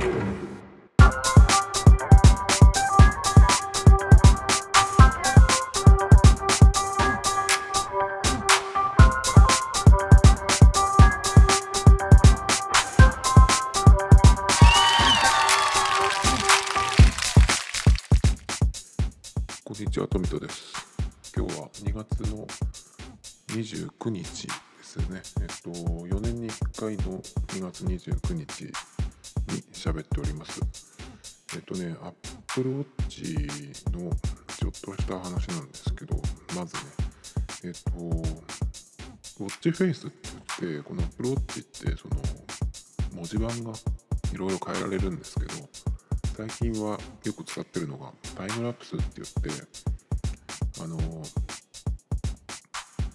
こッチフェイスって言って、この Apple Watch ってその文字盤がいろいろ変えられるんですけど、最近はよく使ってるのがタイムラプスって言ってあの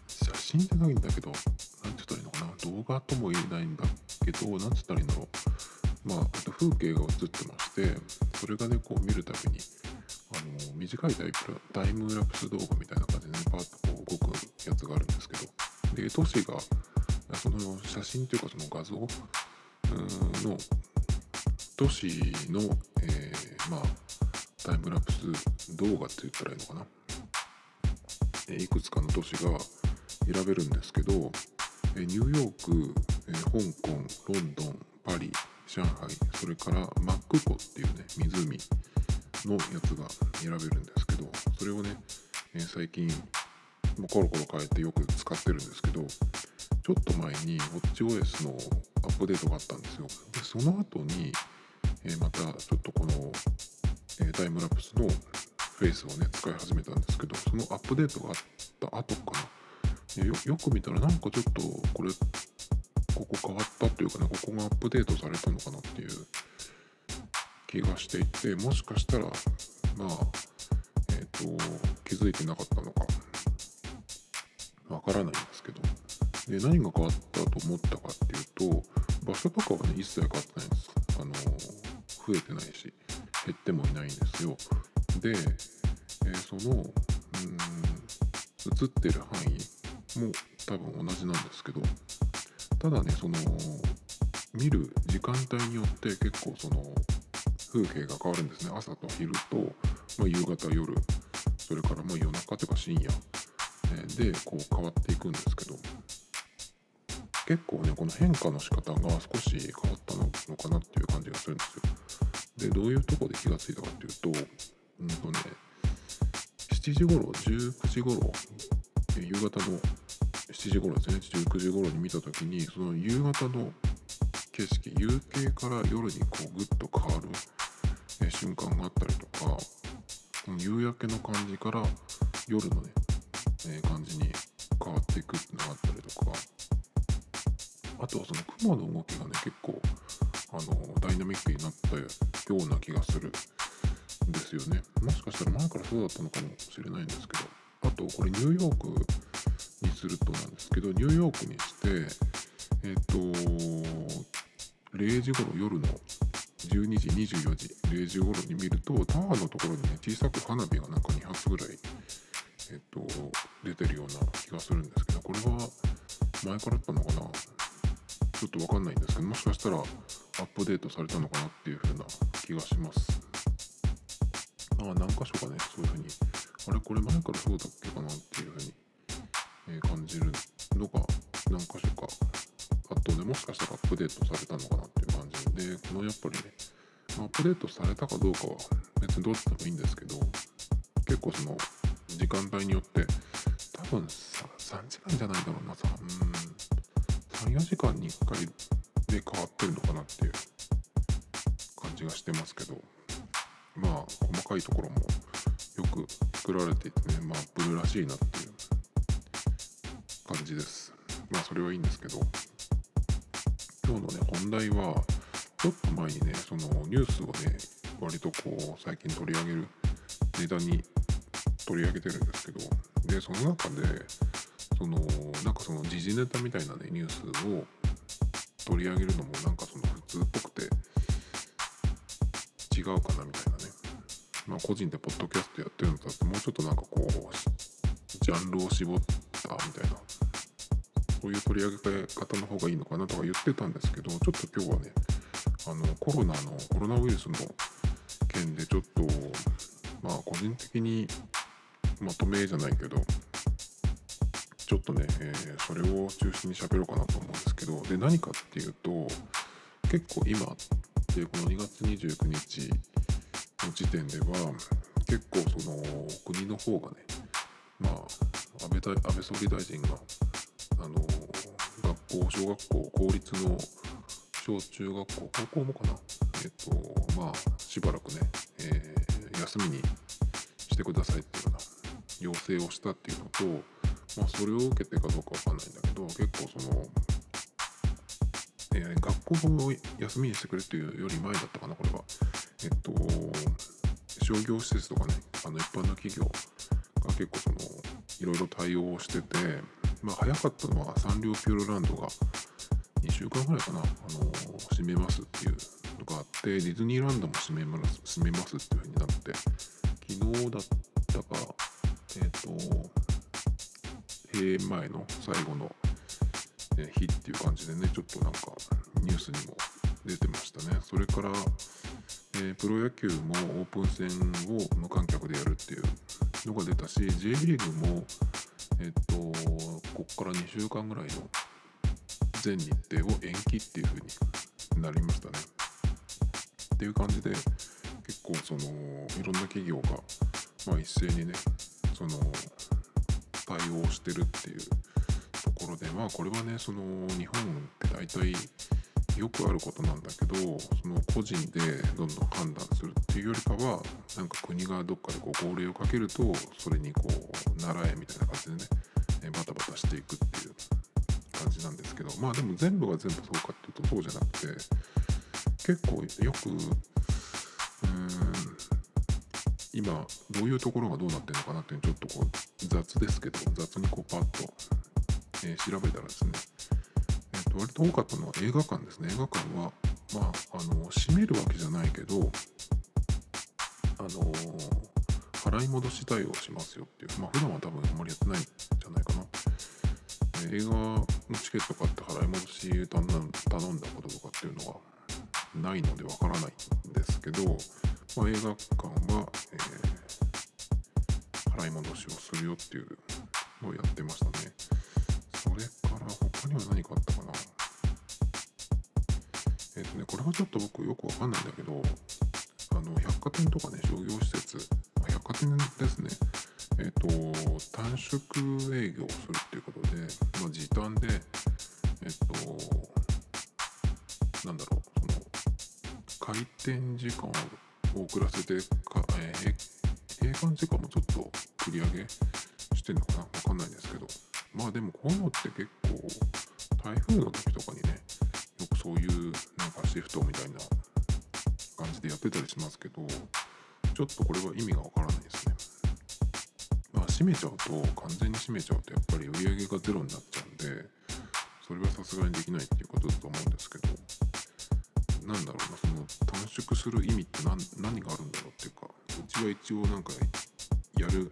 写真じゃないんだけどなんて言ったらいいのかな？動画とも言えないんだけどなんて言ったらいいんだろう？まあ風景が映ってましてそれがねこう見るたびにあの短いタイプタイムラプス動画みたいな感じでねパーッとこう動くやつがあるんですけどで都市がその写真というかその画像の都市の、えーまあ、タイムラプス動画って言ったらいいのかな、えいくつかの都市が選べるんですけど、えニューヨーク、え香港ロンドンパリ上海それからマック湖っていうね湖のやつが選べるんですけどそれをね、え最近コロコロ変えてよく使ってるんですけどちょっと前に WatchOS のアップデートがあったんですよ。でその後にえーまたちょっとこの、えータイムラプスのフェイスをね使い始めたんですけどそのアップデートがあった後かな。よよく見たらなんかちょっとこれここ変わったっていうかねここがアップデートされたのかなっていう気がしていてもしかしたらまあえっ、と気づいてなかったのか。わからないんですけど。で何が変わったと思ったかっていうと場所とかはね一切変わってないんです。あの増えてないし減ってもいないんですよ。で、えーそのうん映ってる範囲も多分同じなんですけどただねその見る時間帯によって結構その風景が変わるんですね。朝と昼と、まあ、夕方夜。それからまあ夜中というか深夜。でこう変わっていくんですけど結構ねこの変化の仕方が少し変わったのかなっていう感じがするんですよ。でどういうとこで気がついたかっていうとうんとね7時頃19時頃夕方の7時頃ですね。19時頃に見た時にその夕方の景色夕景から夜にこうグッと変わる、え瞬間があったりとかこの夕焼けの感じから夜のね、え感じに変わっていくっていうのがあったりとか。あとはその雲の動きがね結構あのダイナミックになったような気がするんですよね。もしかしたら前からそうだったのかもしれないんですけど。あとこれニューヨークにするとなんですけどニューヨークにしてえっ、と0時頃夜の12時24時0時頃に見るとタワーのところにね小さく花火がなんか2発ぐらいがするんですけどこれは前からあったのかな？ちょっとわかんないんですけどもしかしたらアップデートされたのかなっていう風な気がします。ああ何箇所かねそういう風に。あれ？これ前からそうだっけかなっていう風に、え感じるのが何箇所かあとねもしかしたらアップデートされたのかなっていう感じ。でこのやっぱりねアップデートされたかどうかは別にどっちでもいいんですけど結構その時間帯によって多分さ3時間じゃないだろうなさ。うん。34時間に1回で変わってるのかなっていう感じがしてますけど。まあ細かいところもよく作られていてねまあアップルらしいなっていう感じです。まあそれはいいんですけど。今日のね本題はちょっと前にねそのニュースをね割とこう最近取り上げるネタに取り上げてるんですけど。でその中でそのなんかその時事ネタみたいなねニュースを取り上げるのもなんかその普通っぽくて違うかなみたいなね。まあ個人でポッドキャストやってるのとあってもうちょっとなんかこうジャンルを絞ったみたいな。そういう取り上げ方の方がいいのかなとか言ってたんですけどちょっと今日はねあのコロナのコロナウイルスの件でちょっとまあ個人的にまとめじゃないけどちょっとね、えー、それを中心に喋ろうかなと思うんですけどで何かっていうと結構今ってこの2月29日の時点では結構その国の方がねまあ安倍安倍総理大臣があの学校小学校公立の小中学校高校もかなえっとまあしばらくね、えー、休みにしてくださいっていうような要請をしたっていうのと、まあ、それを受けてかどうかわかんないんだけど結構その、えー、学校を休みにしてくれっていうより前だったかなこれは。えっと商業施設とかねあの一般の企業が結構そのいろいろ対応しててまあ早かったのはサンリオピューロランドが2週間ぐらいかな、あの閉めますっていうのがあってディズニーランドも閉めます閉めますっていう風になって昨日だっ閉園前の最後の日っていう感じでねちょっとなんかニュースにも出てましたねそれからえー、プロ野球もオープン戦を無観客でやるっていうのが出たし J リーグも、えっと、こっから2週間ぐらいの全日程を延期っていう風になりましたね。っていう感じで結構そのいろんな企業が、まあ、一斉にねその対応してるっていうところでまあこれはねその日本って大体よくあることなんだけどその個人でどんどん判断するっていうよりかはなんか国がどっかでこう号令をかけるとそれにこう習えみたいな感じでねバタバタしていくっていう感じなんですけどまあでも全部が全部そうかっていうとそうじゃなくて結構よくうん今どういうところがどうなってるのかなっていうのちょっとこう雑ですけど雑にこうパッと、えー、調べたらですねえー、と割と多かったのは映画館ですね。映画館はまああの閉めるわけじゃないけどあの払い戻し対応しますよっていうまあ普段は多分あんまりやってないんじゃないかな。映画のチケット買って払い戻し頼んだこととかっていうのはないのでわからないんですけど、まあ、映画館は、えー、払い戻しをするよっていうのをやってましたね。それから他には何かあったかな？えっ、ー、とねこれはちょっと僕よくわかんないんだけどあの百貨店とかね商業施設百貨店ですね。えっ、ー、と短縮営業をするっていうことで、まあ、時短でえっ、ー、となんだろうその開店時間を遅らせてか、えー、閉館時間も結構台風の時とかにねよくそういうなんかシフトみたいな感じでやってたりしますけどちょっとこれは意味がわからないですね。まあ閉めちゃうと完全に閉めちゃうとやっぱり売り上げがゼロになっちゃうんでそれはさすがにできないっていうことだと思うんですけどなんだろうなその短縮する意味って何何があるんだろうっていうかうちは一応なんかやる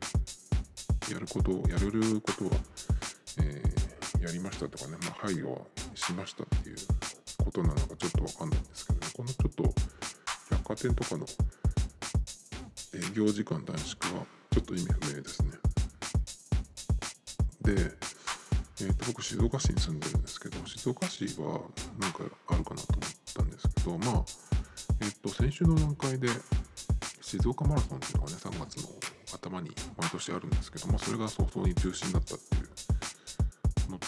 やることやれることはえー、やりましたとかね、まあ、配慮しましたっていうことなのかちょっとわかんないんですけど、ね、このちょっと百貨店とかの営業時間短縮はちょっと意味不明ですね。で、えー、と僕静岡市に住んでるんですけど静岡市は何かあるかなと思ったんですけどまあえっ、ー、と先週の段階で静岡マラソンっていうのがね3月の頭に毎年あるんですけどもそれが早々に中止になったって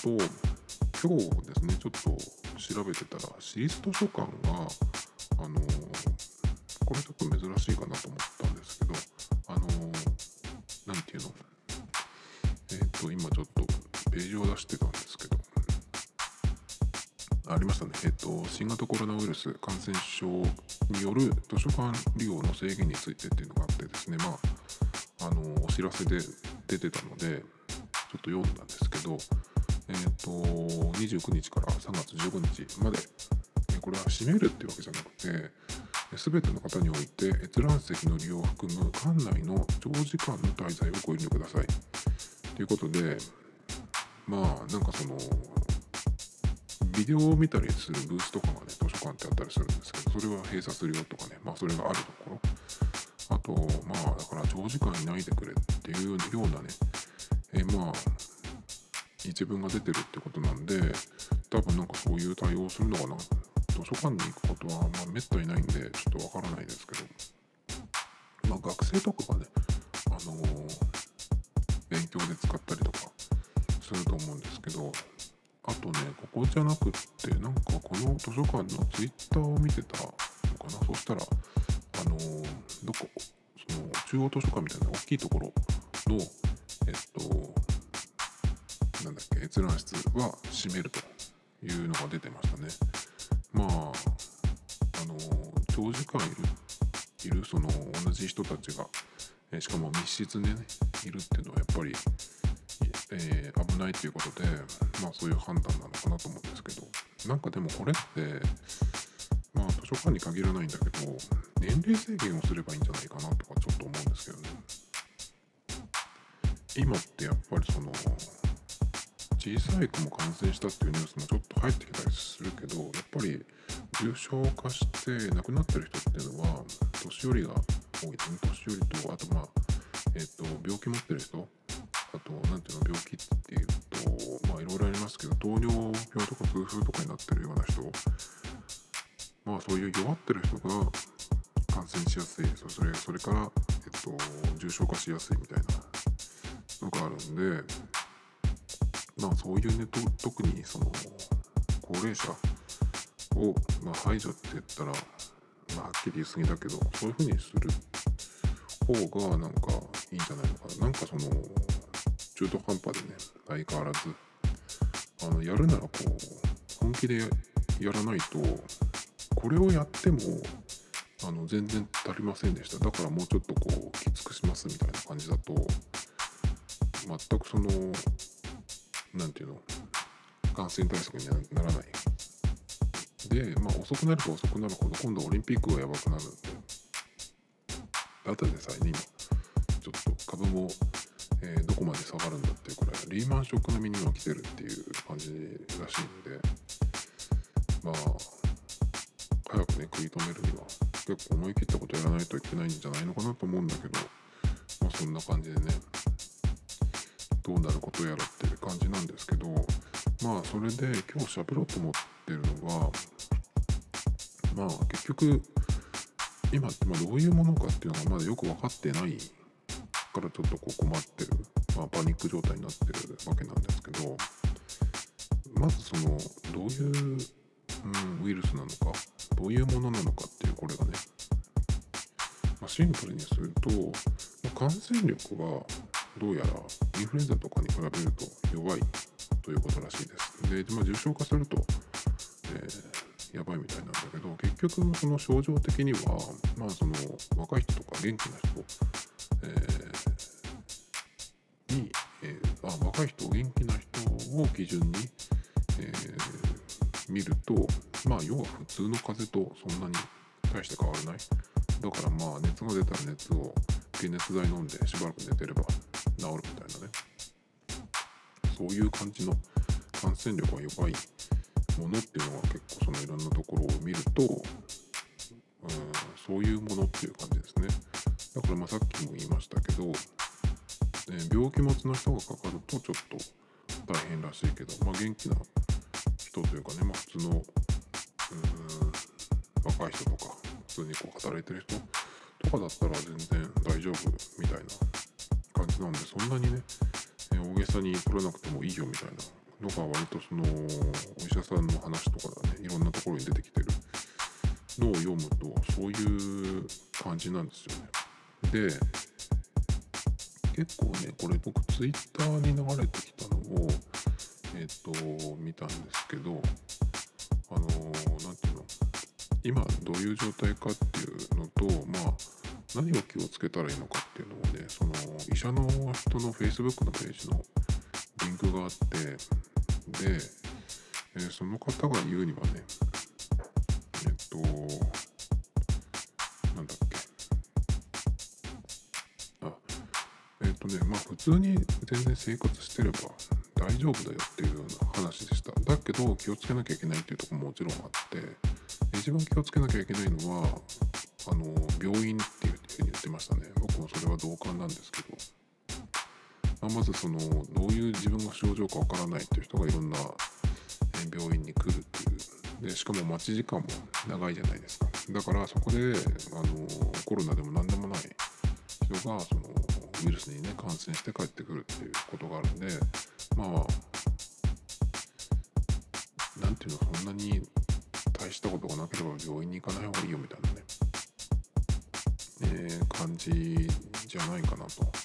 と今日ですね。ちょっと調べてたら私立図書館があのこれちょっと珍しいかなと思ったんですけどあの何て言うの？えっ、ー、と今ちょっとページを出してたんですけどありましたね、えっ、と、新型コロナウイルス感染症による図書館利用の制限についてっていうのがあってですね、まあ、あのお知らせで出てたので、ちょっと読んだんですけど、と、29日から3月15日まで、これは閉めるっていうわけじゃなくて、全ての方において閲覧席の利用を含む館内の長時間の滞在をご遠慮ください。ということで、まあ、なんかその、ビデオを見たりするブースとかがね図書館ってあったりするんですけどそれは閉鎖するよとかねまあそれがあるところあとまあだから長時間いないでくれっていうようなねえ、まあ一文が出てるってことなんで多分なんかそういう対応するのかな。図書館に行くことはまあめったにないんでちょっとわからないですけど。まあ学生とかがねあのー、勉強で使ったりとかすると思うんですけどあとねここじゃなくってなんかこの図書館のツイッターを見てたのかな。そしたらあのー、どこその中央図書館みたいな大きいところのえっとなんだっけ？閲覧室は閉めるというのが出てましたね。まああの長時間いるその同じ人たちがえしかも密室でねいるっていうのはやっぱりえー、危ないということで、まあ、そういう判断なのかなと思うんですけど。なんかでもこれってまあ図書館に限らないんだけど年齢制限をすればいいんじゃないかなとかちょっと思うんですけどね。今ってやっぱりその小さい子も感染したっていうニュースもちょっと入ってきたりするけどやっぱり重症化して亡くなってる人っていうのは年寄りが多いですね。年寄りとあとまあえっ、ー、と病気持ってる人あと何ていうの病気っていうとまあいろいろありますけど糖尿病とか痛風とかになってるような人まあそういう弱ってる人が感染しやすい。それそれから、えっと、重症化しやすいみたいなのがあるんでまあそういうね特にその高齢者を、まあ、排除って言ったら、まあ、はっきり言い過ぎだけどそういうふうにする方がなんかいいんじゃないのかな。なんかその中途半端でね相変わらずあのやるならこう本気でやらないとこれをやってもあの全然足りませんでした。だからもうちょっとこうきつくしますみたいな感じだと全くその何て言うの？感染対策にならない。でまあ遅くなれば遅くなるほど今度オリンピックがやばくなるんで。ただでさえね今ちょっと株もえー、どこまで下がるんだっていうくらいリーマンショック並みには来てるっていう感じらしいんで。まあ早くね食い止めるには結構思い切ったことやらないといけないんじゃないのかなと思うんだけどまあそんな感じでね。どうなることやらっていう感じなんですけどまあそれで今日喋ろうと思ってるのはまあ結局今ってまどういうものかっていうのがまだよく分かってないからちょっとこう困ってる、まあ、パニック状態になってるわけなんですけどまずそのどういう、うん、ウイルスなのかどういうものなのかっていうこれがね、まあ、シンプルにすると、感染力はどうやらインフルエンザとかに比べると弱いということらしいです。で、まあ、重症化すると、えー、やばいみたいなんだけど結局その症状的にはまあその若い人とか元気な人、えーに、えー、あ若い人元気な人を基準に、え、見るとまあ要は普通の風邪とそんなに大して変わらないだからまあ熱が出たら熱を解熱剤飲んでしばらく寝てれば治るみたいなね。そういう感じの感染力が弱いものっていうのは結構そのいろんなところを見ると、うん、そういうものっていう感じですね。だからまあさっきも言いましたけどね病気持ちの人がかかるとちょっと大変らしいけど、まあ、元気な人というかね、まあ、普通のうん若い人とか普通にこう働いてる人とかだったら全然大丈夫みたいな感じなんでそんなにね大げさに取らなくてもいいよみたいなのが割とそのお医者さんの話とかねいろんなところに出てきてるのを読むとそういう感じなんですよね。で結構ねこれ僕ツイッターに流れてきたのをえっ、ー、と見たんですけどあの何て言うの今どういう状態かっていうのとまあ何を気をつけたらいいのかっていうのを医者の人の Facebook のページのリンクがあってで、えー、その方が言うにはねえっとなんだっけ。あえっとねまあ普通に全然生活してれば大丈夫だよっていうような話でした。だけど気をつけなきゃいけないっていうとこももちろんあって一番気をつけなきゃいけないのはあの病院っていうふうに言ってましたね。僕もそれは同感なんですけど、まあ、まずそのどういう自分が症状かわからないっていう人がいろんな病院に来るっていう。でしかも待ち時間も長いじゃないですか。だからそこであのコロナでも何でもない人がそのウイルスにね感染して帰ってくるっていうことがあるんでまあなんていうのそんなに大したことがなければ病院に行かない方がいいよみたいなね、えー、感じじゃないかなと。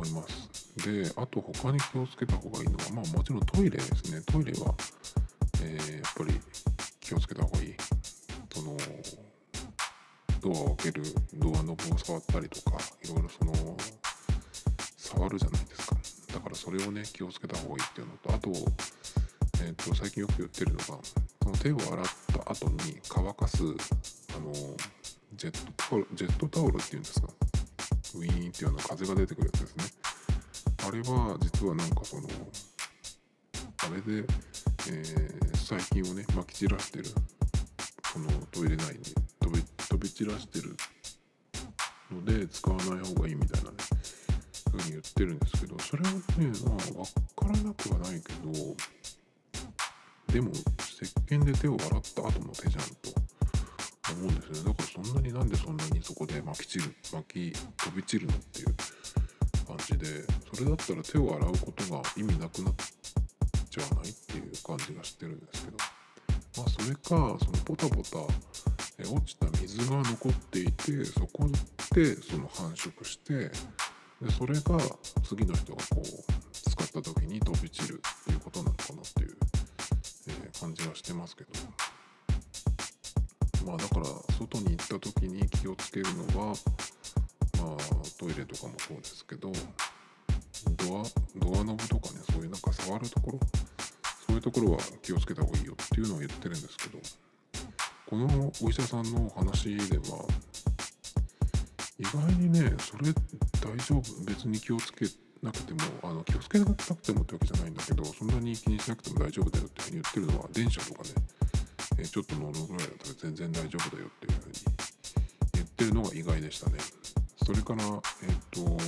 思います。であと他に気をつけた方がいいのはまあもちろんトイレですね。トイレは、えー、やっぱり気をつけた方がいい。そのドアを開けるドアノブを触ったりとかいろいろその触るじゃないですか。だからそれをね気をつけた方がいいっていうのとあと,、えーと、最近よく言ってるのがその手を洗った後に乾かすあのジェットタオルジェットタオルっていうんですか。ウィーンっていうような風が出てくるやつですね。あれは実はなんかそのあれで、えー、細菌をねまき散らしてるこのトイレ内に飛び飛び散らしてるので使わない方がいいみたいなねふうに言ってるんですけどそれはねまあ分からなくはないけどでも石鹸で手を洗った後の手じゃんと。思うんですね。だからそんなになんでそんなにそこで巻き散る巻き飛び散るのっていう感じでそれだったら手を洗うことが意味なくなっちゃわないっていう感じがしてるんですけどまあそれかそのポタポタ落ちた水が残っていてそこでその繁殖してでそれが次の人がこう使った時に飛び散るっていうことなのかなっていう、えー、感じはしてますけど。まあだから外に行った時に気をつけるのはまあトイレとかもそうですけどドアドアノブとかねそういうなんか触るところそういうところは気をつけた方がいいよっていうのを言ってるんですけどこのお医者さんの話では意外にねそれ大丈夫？別に気をつけなくてもあの気をつけなくてもってわけじゃないんだけどそんなに気にしなくても大丈夫だよっていうふうに言ってるのは電車とかね、えちょっと乗るぐらいだったら全然大丈夫だよっていうふうに言ってるのが意外でしたね。それからえっ、と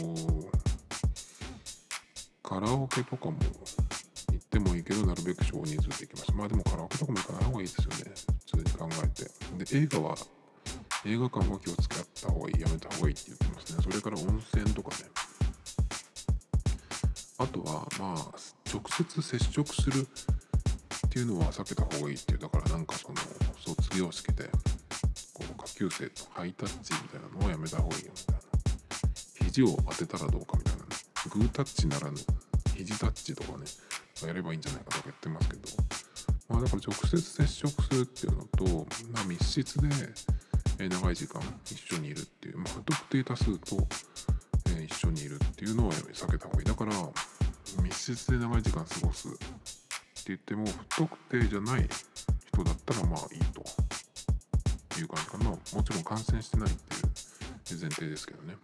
カラオケとかも行ってもいいけどなるべく少人数で行きます。まあでもカラオケとかも行かない方がいいですよね。普通に考えて。で映画は映画館は気をつけた方がいいやめた方がいいって言ってますね。それから温泉とかね。あとはまあ直接接触するっていうのは避けた方がいいっていうだからなんかその卒業式でこう下級生とハイタッチみたいなのをやめた方がいいよみたいな。肘を当てたらどうかみたいなね。グータッチならぬ肘タッチとかねやればいいんじゃないかとか言ってますけど。まあだから直接接触するっていうのと、まあ、密室で長い時間一緒にいるっていう、まあ、不特定多数と、一緒にいるっていうのは避けた方がいい。だから密室で長い時間過ごす。言っても不特定じゃない人だったらまあいいと。いう感じかな。もちろん感染してないっていう前提ですけどね。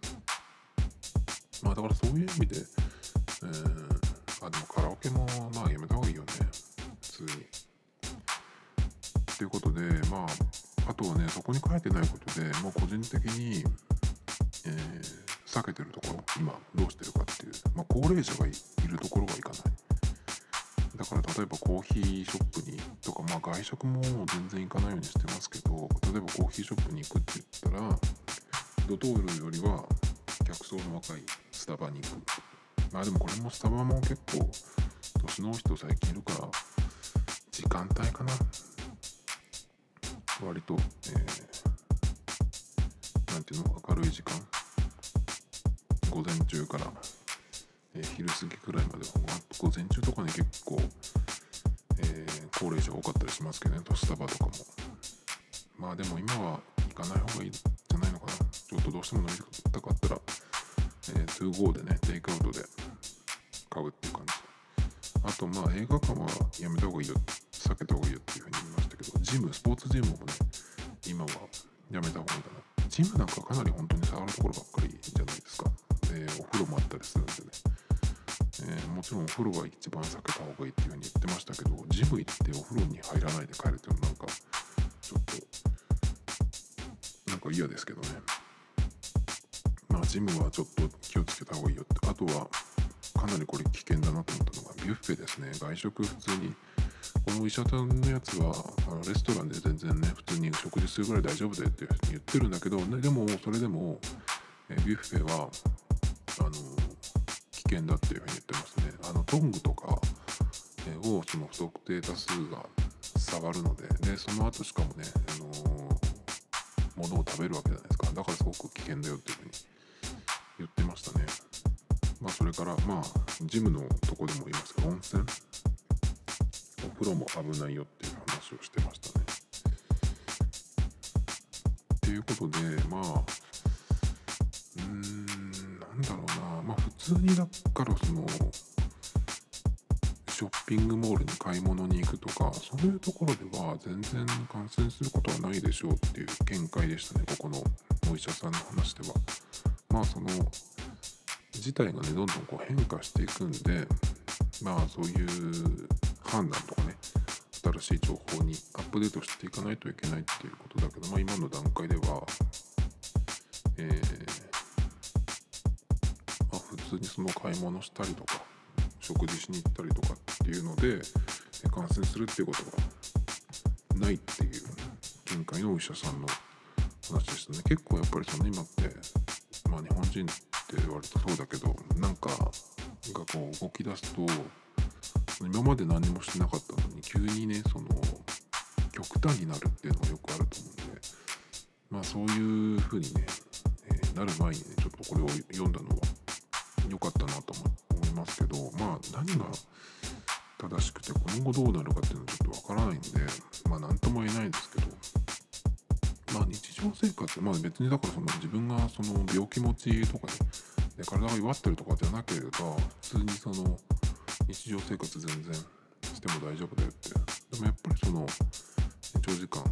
まあだからそういう意味で、えー、あでもカラオケもまあやめた方がいいよね。普通に。ということでまああとはねそこに書いてないことでもう個人的に、えー、避けてるところ今どうしてるかっていう、まあ、高齢者がいるところが行かない。だから例えばコーヒーショップにとか、まあ、外食も全然行かないようにしてますけど例えばコーヒーショップに行くって言ったらドトールよりは客層の若いスタバに行く。まあでもこれもスタバも結構年の人最近いるから時間帯かな。割と、えー、ていうの明るい時間。25でねテイクアウトで。買うっていう感じ。あとまあ映画館はやめた方がいいよ避けた方がいいよっていうふうに言いましたけどジムスポーツジムもね今はやめた方がいいかな。ジムなんかかなり本当に触るところばっかりじゃないですか。でお風呂もあったりするんでね。えー、もちろんお風呂は一番避けた方がいいっていうふうに言ってましたけどジム行ってお風呂に入らないで帰るっていうのなんかちょっとなんか嫌ですけどね。まあジムはちょっと気をつけた方がいいよって。あとはかなりこれ危険だなと思ったのがビュッフェですね。外食普通にこの医者さんのやつはあのレストランで全然ね普通に食事するぐらい大丈夫だよっていうふうに言ってるんだけど、ね、でもそれでも、えビュッフェはあの危険だっていうふうに言ってますね。あのトングとか、えをその不特定多数が触るのででその後しかもね、あの物を食べるわけじゃないですか。だからすごく危険だよっていうふうに言ってましたね。まあそれからまあジムのとこでも言いますけど温泉？お風呂も危ないよっていう話をしてましたね。っていうことでまうーんなんだろうな。まあ普通にだからそのショッピングモールに買い物に行くとかそういうところでは全然感染することはないでしょうっていう見解でしたねここのお医者さんの話では。まあその事態がねどんどんこう変化していくんでまあそういう判断とかね新しい情報にアップデートしていかないといけないっていうことだけど、まあ、今の段階では、えーまあ、普通にその買い物したりとか食事しに行ったりとかっていうので感染するっていうことがないっていう見解のお医者さんの話でしたね。結構やっぱりその今ってあ日本人って割とそうだけどなんかがこう動き出すと今まで何もしてなかったのに急にねその極端になるっていうのがよくあると思うんでまあそういう風にね、えーなる前にねちょっとこれを読んだのは良かったなと思思いますけどまあ何が正しくて今後どうなるかっていうの常生活まあ別にだからその自分がその病気持ちとかねで体が弱ってるとかじゃなければ普通にその日常生活全然しても大丈夫だよって。でもやっぱりその長時間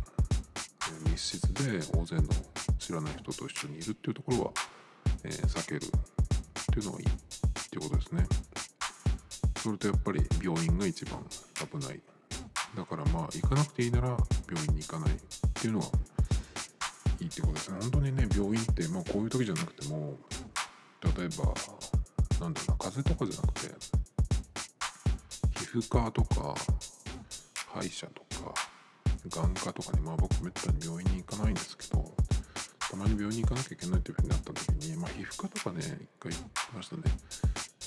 密室で大勢の知らない人と一緒にいるっていうところは、えー避けるっていうのがいいっていうことですね。それとやっぱり病院が一番危ない。だからまあ行かなくていいなら病院に行かないっていうのがいいってことですね本当にね病院ってまあこういう時じゃなくても例えばなんだろうな風邪とかじゃなくて皮膚科とか歯医者とか眼科とかねまあ僕めったに病院に行かないんですけどたまに病院に行かなきゃいけないっていうふうになった時にまあ皮膚科とかね一回行きましたね。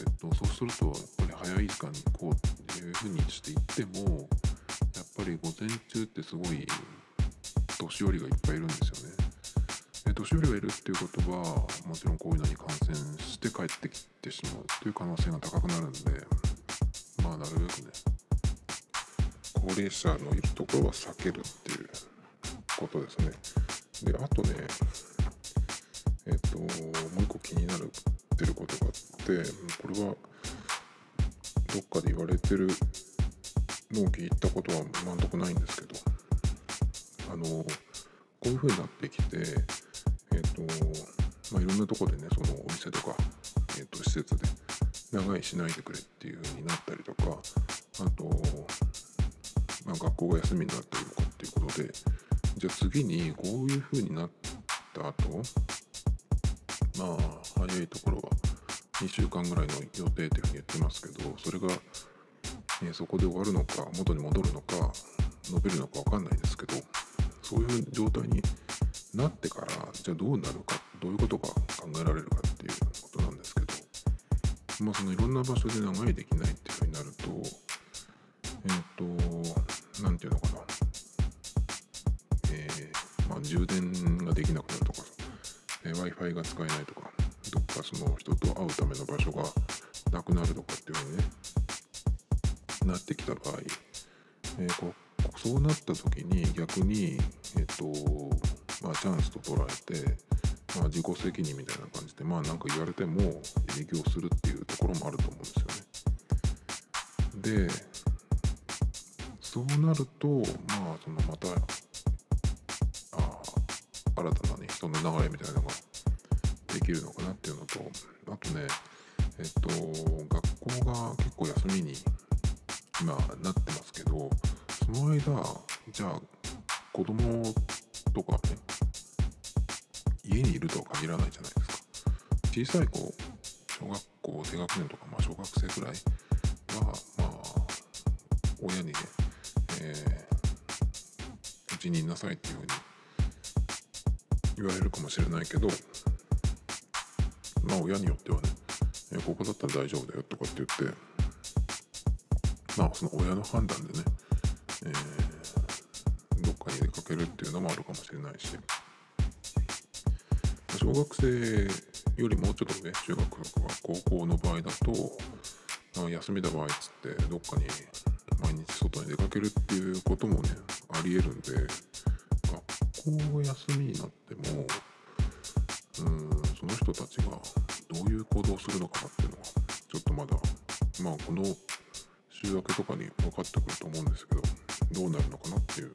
えっとそうするとやっぱり早い時間に行こうっていうふうにして行ってもやっぱり午前中ってすごい年寄りがいっぱいいるんですよね。年寄りがいるっていうことはもちろんこういうのに感染して帰ってきてしまうっていう可能性が高くなるんでまあなるべくね高齢者のいるところは避けるっていうことですね。であとねえっ、ともう一個気になるってることがあってこれはどっかで言われてるのを聞いたことは満足ないんですけどあのこういう風になってきて、とまあいろんなとこでねそのお店とか、えー、と施設で長居しないでくれっていう風になったりとかあと、まあ、学校が休みになったりとかっていうことでじゃあ次にこういう風になった後まあ早いところは2週間ぐらいの予定というふうに言ってますけどそれが、えそこで終わるのか元に戻るのか伸びるのか分かんないですけどそういう状態になってからじゃあどうなるかどういうことが考えられるかっていうことなんですけどまあそのいろんな場所で長居できないっていうふうになるとえっ、と何て言うのかな。えーまあ、充電ができなくなるとか、え w i f i が使えないとかどっかその人と会うための場所がなくなるとかっていうふうにねなってきた場合、えーこそうなった時に逆にえっ、とまあチャンスと捉えて、まあ、自己責任みたいな感じでまあなんか言われても営業するっていうところもあると思うんですよね。でそうなるとまあそのまたあ新たなね人の流れみたいなのができるのかなっていうのとあとねえっと学校が結構休みに今なってますけどその間じゃあ子供とかね家にいるとは限らないじゃないですか。小さい子小学校低学年とか、まあ、小学生ぐらいはまあ親にね、えー、にいなさいっていうふうに言われるかもしれないけどまあ親によってはね、ここだったら大丈夫だよとかって言ってまあその親の判断でね、えー、けるっていうのもあるかもしれないし。小学生よりもうちょっと上中学とか高校の場合だと休みだ場合っつってどっかに毎日外に出かけるっていうこともねありえるんで学校が休みになってもうんその人たちがどういう行動をするのかなっていうのはちょっとまだまあこの週明けとかに分かってくると思うんですけどどうなるのかなっていう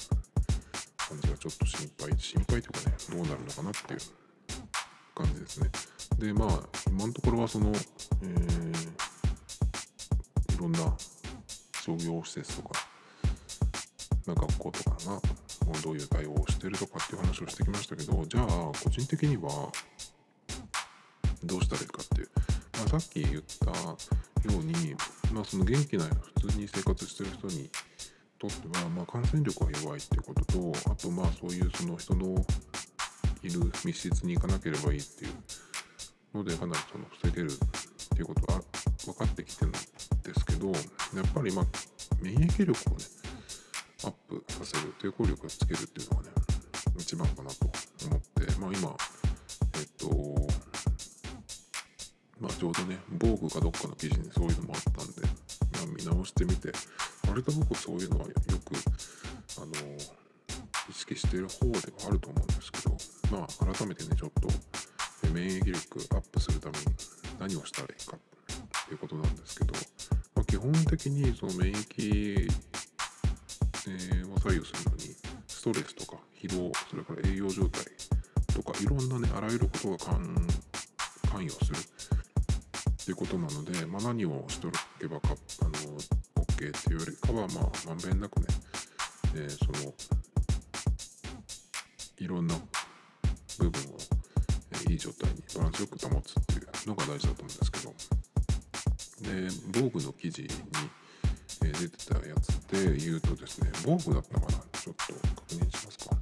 感じがちょっと心配心配というかねどうなるのかなっていう感じですね。でまあ今のところはその、えー、いろんな商業施設とか、まあ、学校とかがどういう対応をしてるとかっていう話をしてきましたけどじゃあ個人的にはどうしたらいいかっていう、まあ、さっき言ったように、まあ、その元気な普通に生活してる人にとっては、まあ、感染力が弱いっていうこととあとまあそういうその人のいる密室に行かなければいいっていうのでかなりその防げるっていうことは分かってきてるんですけどやっぱりまあ免疫力をねアップさせる抵抗力をつけるっていうのがね一番かなと思ってまあ今えっとまあちょうどね防具かどっかの記事にそういうのもあったんで、まあ、見直してみて割と僕そういうのはよくあの意識してる方ではあると思うんですけどまあ改めてねちょっと免疫力アップするために何をしたらいいかっていうことなんですけど、まあ、基本的にその免疫、えー、を左右するのにストレスとか疲労それから栄養状態とかいろんなねあらゆることが関与するっていうことなので、まあ、何をしておけばかあのっていうよりかはまあまんべんなくね、えー、そのいろんな部分を、えいい状態にバランスよく保つっていうのが大事だと思うんですけど。で防具の記事に、え出てたやつで言うとですね防具だったかなちょっと確認しますか。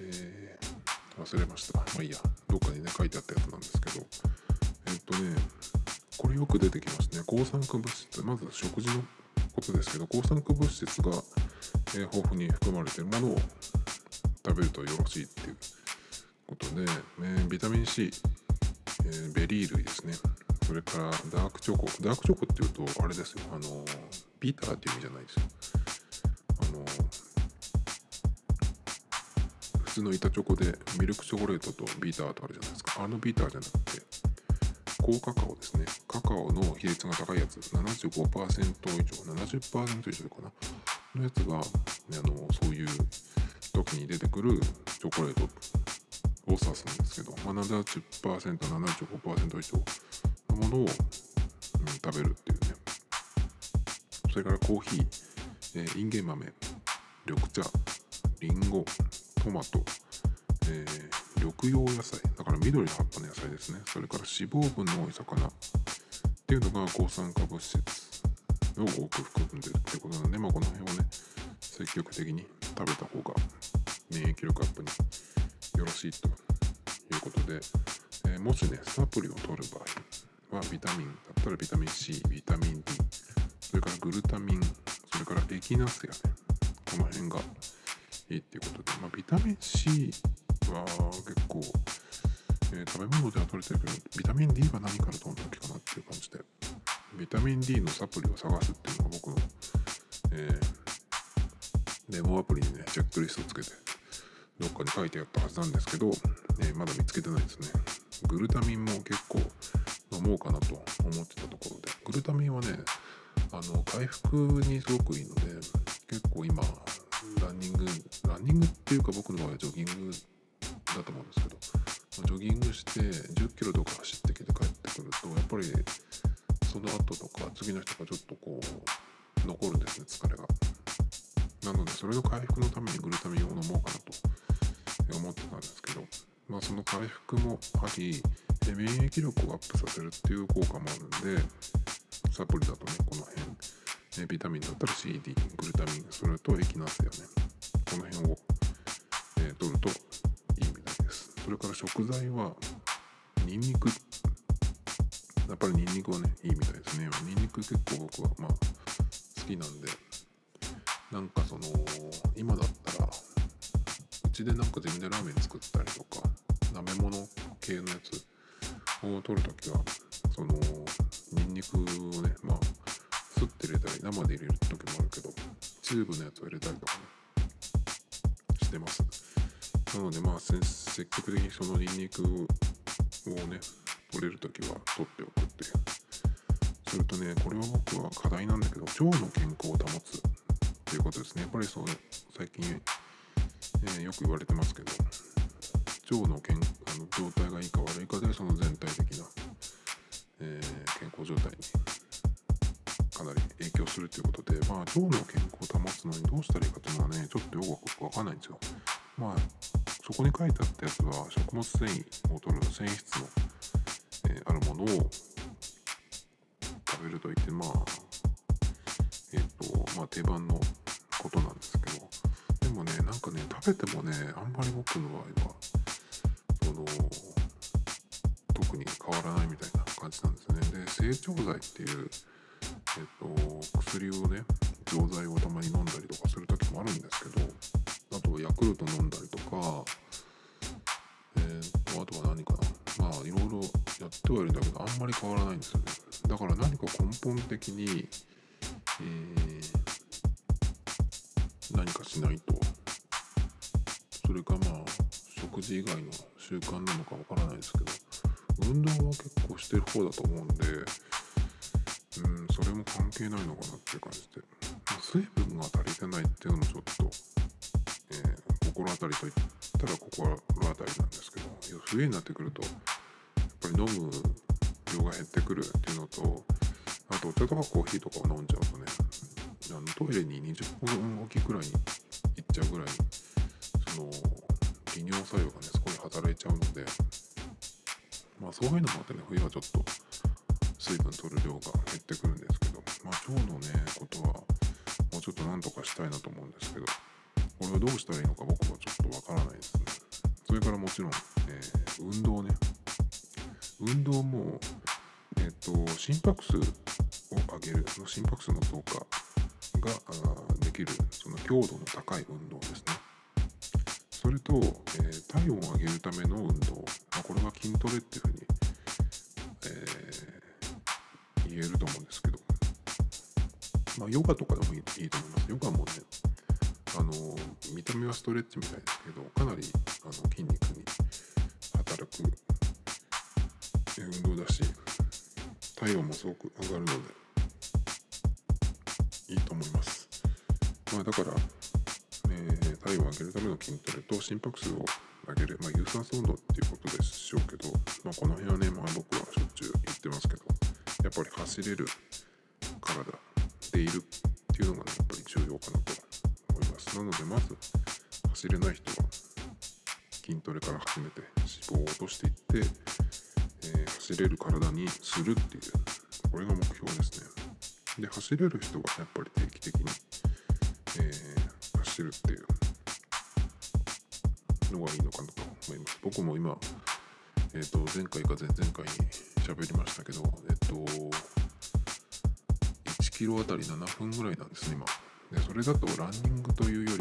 えー、忘れました。まあいいや。どっかにね書いてあったやつなんですけど。よく出てきますね。抗酸化物質。まず食事のことですけど抗酸化物質が、え、豊富に含まれているものを食べるとよろしいっていうことで、え、ビタミン C、えー、ベリー類ですね。それからダークチョコ。ダークチョコっていうとあれですよ。あのビターっていう意味じゃないですよ。あの普通の板チョコでミルクチョコレートとビターとあるじゃないですか。あのビターじゃなくて高カカオですね。カカオの比率が高いやつ。75%以上。70%以上かな。のやつが、ね、あのそういう時に出てくるチョコレートを指すんですけど、まあ、70%、75%以上。のものを、うん、食べるっていうね。それからコーヒー、えー、インゲン豆。緑茶。りんごトマト、えー、緑葉野菜だから緑の葉っぱの野菜ですね。それから脂肪分の多い魚。っていうのが抗酸化物質。を多く含んでるってことなので、まあ、この辺をね積極的に食べた方が免疫力アップによろしいということで、えー、もしねサプリを取る場合はビタミンだったらビタミン C ビタミン D それからグルタミンそれからエキナスやね。この辺がいいっていうことで、まあ、ビタミン C は結構、えー、食べ物では取れてるけどビタミン D は何から取るべきかなっていう感じでビタミン D のサプリを探すっていうのが僕の、えー、デモアプリにねチェックリストをつけてどっかに書いてあったはずなんですけど、えー、まだ見つけてないですね。グルタミンも結構飲もうかなと思ってたところでグルタミンはねあの回復にすごくいいので結構今ランニングランニングっていうか僕の場合はジョギングだと思うんですけどジョギングして10キロとか走ってきて帰ってくるとやっぱりその後とか次の日とかちょっとこう残るんですね疲れが。なのでそれの回復のためにグルタミンを飲もうかなと思ってたんですけどまあその回復もあり免疫力をアップさせるっていう効果もあるんでサプリだとねこの辺ビタミンだったら CD グルタミンそれとエキナセアねこの辺を、それから食材はニンニク。やっぱりニンニクはねいいみたいですね。ニンニク結構僕はまあ好きなんで。なんかその今だったらうちでなんか自分でラーメン作ったりとか鍋物系のやつを取るときはそのニンニクをねまあすって入れたり生で入れる時もあるけどチューブのやつを入れたりとかねしてます。なのでまあ積極的にそのニンニクをね取れる時は取っておくっていうするとねこれは僕は課題なんだけど腸の健康を保つっていうことですねやっぱりそう最近、えー、よく言われてますけど腸の健あの状態がいいか悪いかでその全体的な、えー、健康状態にかなり影響するということで、まあ、腸の健康を保つのにどうしたらいいかというのはねちょっとよくわかんないんですよ。まあそこに書いてあったやつは食物繊維を取る繊維質の、えー、あるものを食べるといってまあえっ、ー、とまあ定番のことなんですけどでもねなんかね食べてもねあんまり僕の場合はその特に変わらないみたいな感じなんですね。で成長剤っていうえっ、ー、と薬をね錠剤をたまに飲んだりとかする時もあるんですけどあとヤクルト飲んだりあんまり変わらないんですよね。だから何か根本的に、えー何かしないと。それかまあ食事以外の習慣なのかわからないですけど運動は結構してる方だと思うんでうんそれも関係ないのかなって感じで。水分が足りてないっていうのもちょっと、えー、心当たりといったら心当たりなんですけど冬になってくるとやっぱり飲む量が減ってくるっていうのとあとお茶とかコーヒーとかを飲んじゃうとねあのトイレに20分おきくらいに行っちゃうぐらいその利尿作用がねそこに働いちゃうのでまあそういうのもあってね冬はちょっと水分取る量が減ってくるんですけどまあ腸のねことはもうちょっとなんとかしたいなと思うんですけどこれはどうしたらいいのか僕はちょっとわからないですね。それからもちろん、えー、運動ね。運動も、と心拍数を上げる心拍数の増加ができるその強度の高い運動ですね。それと、えー、体温を上げるための運動、まあ、これは筋トレっていうふうに、えー、言えると思うんですけど、まあ、ヨガとかでもいいいいと思います。ヨガもねあの見た目はストレッチみたいですけどかなりあの筋肉に体温もすごく上がるのでいいと思います。まあ、だから、えー、体温を上げるための筋トレと心拍数を上げる、まあ、有酸素運動っていうことでしょうけど、まあ、この辺はね、まあ、僕はしょっちゅう言ってますけど、やっぱり走れる体でいるっていうのがね、やっぱり重要かなと思います。なので、まず、走れない人は筋トレから始めて脂肪を落としていって、にするっていう、これが目標ですね。で走れる人はやっぱり定期的に、えー、走るっていうのがいいのかなと思います僕も今、えー、と前回か前々回に喋りましたけどえっ、ー、と1キロあたり7分ぐらいなんですね今でそれだとランニングというよ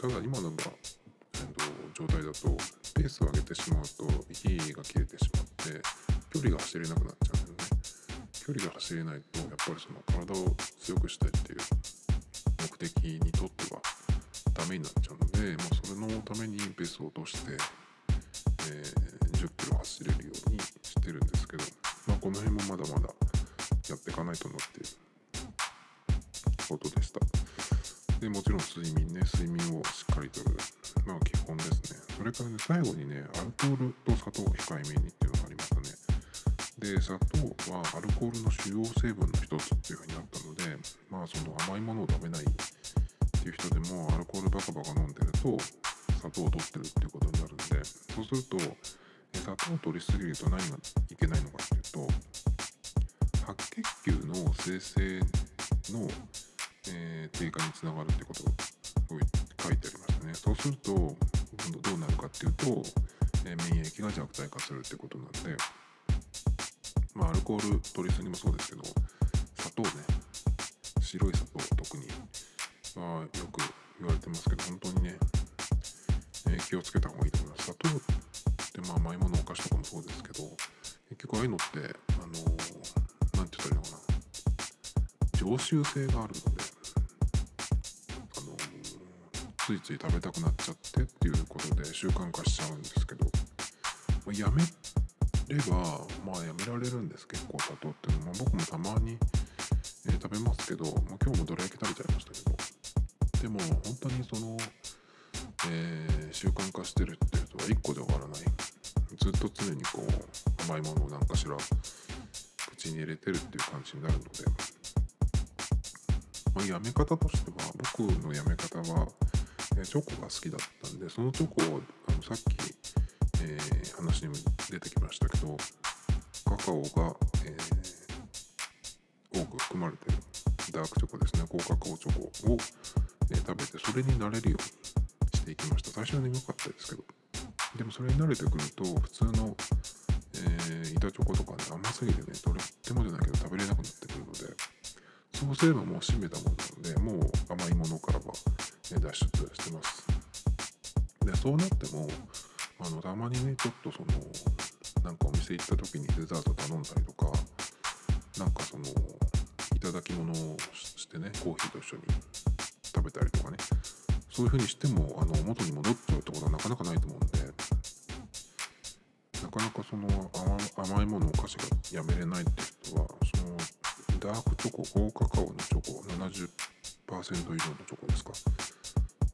ただ今の、まあえー、と状態だとペースを上げてしまうと息が切れてしまって距離が走れなくなっちゃうんだよね。距離が走れないとやっぱりその体を強くしたいっていう目的にとってはダメになっちゃうので、まあ、それのためにペースを落として、えー、10キロ走れるようにしてるんですけど、まあ、この辺もまだまだやっていかないとなっていうことでした。で睡眠をしっかりとるまあ基本ですね。それからね最後にねアルコールと砂糖を控えめにっていうのがありましたね。で砂糖はアルコールの主要成分の一つっていうふうになったのでまあその甘いものを食べないっていう人でもアルコールバカバカ飲んでると砂糖を取ってるっていうことになるんでそうすると砂糖を取りすぎると何がいけないのかっていうと白血球の生成の、えー、低下につながるってこと。ね。そうすると今度どうなるかっていうと、え、免疫が弱体化するってことなんでまあアルコール取りすぎもそうですけど砂糖ね。白い砂糖特に。はよく言われてますけど本当にね、え、気をつけた方がいいと思います。砂糖ってまあ甘いものお菓子とかもそうですけど結局ああいうのってあのー、て言ったらいいのかな。常習性がある。ついつい食べたくなっちゃってっていうことで習慣化しちゃうんですけど、まあ、やめればまあやめられるんです結構砂糖っていうのは、まあ、僕もたまに、えー、食べますけど、まあ、今日もどら焼き食べちゃいましたけどでも本当にその、えー、習慣化してるっていう人は1個で終わらない。ずっと常にこう甘いものを何かしら口に入れてるっていう感じになるので、まあ、やめ方としては僕のやめ方は、チョコが好きだったんでそのチョコをあのさっき、えー、話にも出てきましたけどカカオが、えー、多く含まれてるダークチョコですね。高カカオチョコをね、食べてそれに慣れるようにしていきました。最初は眠かったですけど。でもそれに慣れてくると普通の、え、板チョコとかね甘すぎてねとってもじゃないけど食べれなくなってくるので。そうすればもう閉めたものなのでもう甘いものからは、ね、脱出してますでそうなってもあのたまにねちょっとそのなんかお店行った時にデザート頼んだりとかなんかそのいただき物をしてねコーヒーと一緒に食べたりとかね。そういう風にしてもあの元に戻っちゃうってことはなかなかないと思うんでなかなかその甘いものお菓子がやめれないってダークチョコ高カカオのチョコ70%以上のチョコですか。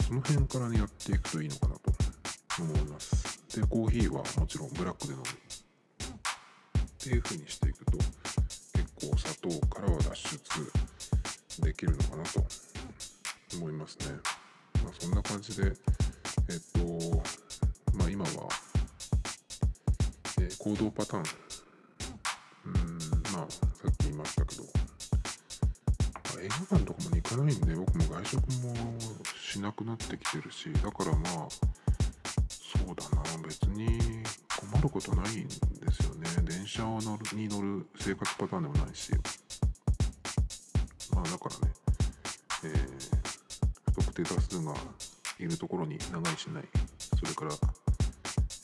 その辺からねやっていくといいのかなと思います。でコーヒーはもちろんブラックで飲む。っていう風にしていくと結構砂糖からは脱出できるのかなと思いますね。まあ、そんな感じで、えっと、まあ、今は、えー、行動パターン、映画館とかも、行かないんで、僕も外食もしなくなってきてるし、だからまあ、そうだな、別に困ることないんですよね。電車を乗るに乗る生活パターンでもないし、まあ、だからね、えー定多数がいるところに長居しない。それから、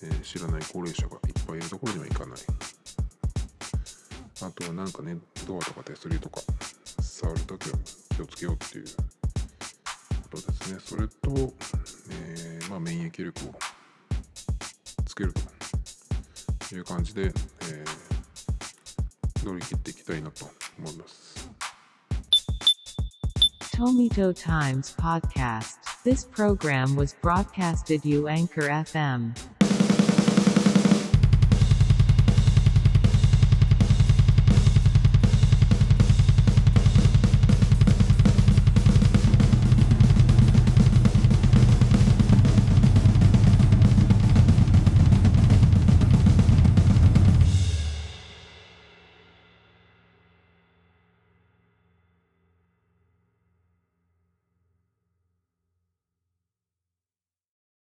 えー、知らない高齢者がいっぱいいるところには行かない。あとはなんかねドアとか手すりとか。触るときは気をつけようっていうことですねそれと、えー、まあ、免疫力をつけるという感じで、えー、乗り切っていきたいなと思います Tomito Times Podcast. This program was broadcasted you Anchor FM.